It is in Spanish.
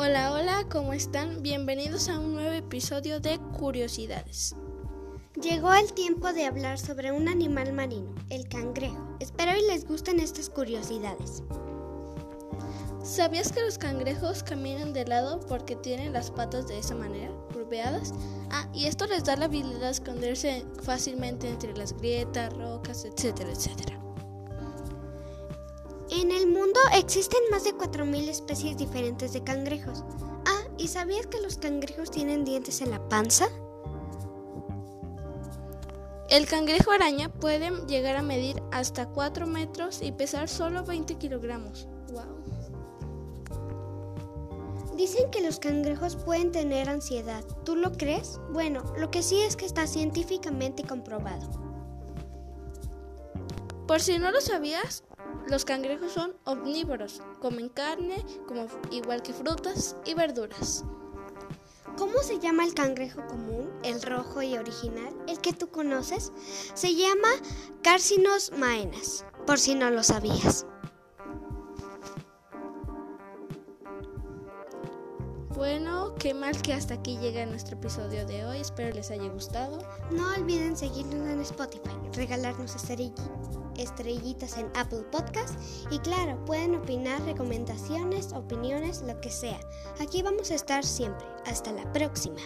Hola, hola, ¿cómo están? Bienvenidos a un nuevo episodio de Curiosidades. Llegó el tiempo de hablar sobre un animal marino, el cangrejo. Espero y les gusten estas curiosidades. ¿Sabías que los cangrejos caminan de lado porque tienen las patas de esa manera, curveadas? Ah, y esto les da la habilidad de esconderse fácilmente entre las grietas, rocas, etcétera, etcétera. En el mundo existen más de 4.000 especies diferentes de cangrejos. Ah, ¿y sabías que los cangrejos tienen dientes en la panza? El cangrejo araña puede llegar a medir hasta 4 metros y pesar solo 20 kilogramos. ¡Wow! Dicen que los cangrejos pueden tener ansiedad. ¿Tú lo crees? Bueno, lo que sí es que está científicamente comprobado. Por si no lo sabías, los cangrejos son omnívoros, comen carne, como igual que frutas y verduras. ¿Cómo se llama el cangrejo común, el rojo y original, el que tú conoces? Se llama Carcinos maenas, por si no lo sabías. Bueno, qué mal que hasta aquí llega nuestro episodio de hoy. Espero les haya gustado. No olviden seguirnos en Spotify, regalarnos estrellitas en Apple Podcast y claro, pueden opinar, recomendaciones, opiniones, lo que sea. Aquí vamos a estar siempre. Hasta la próxima.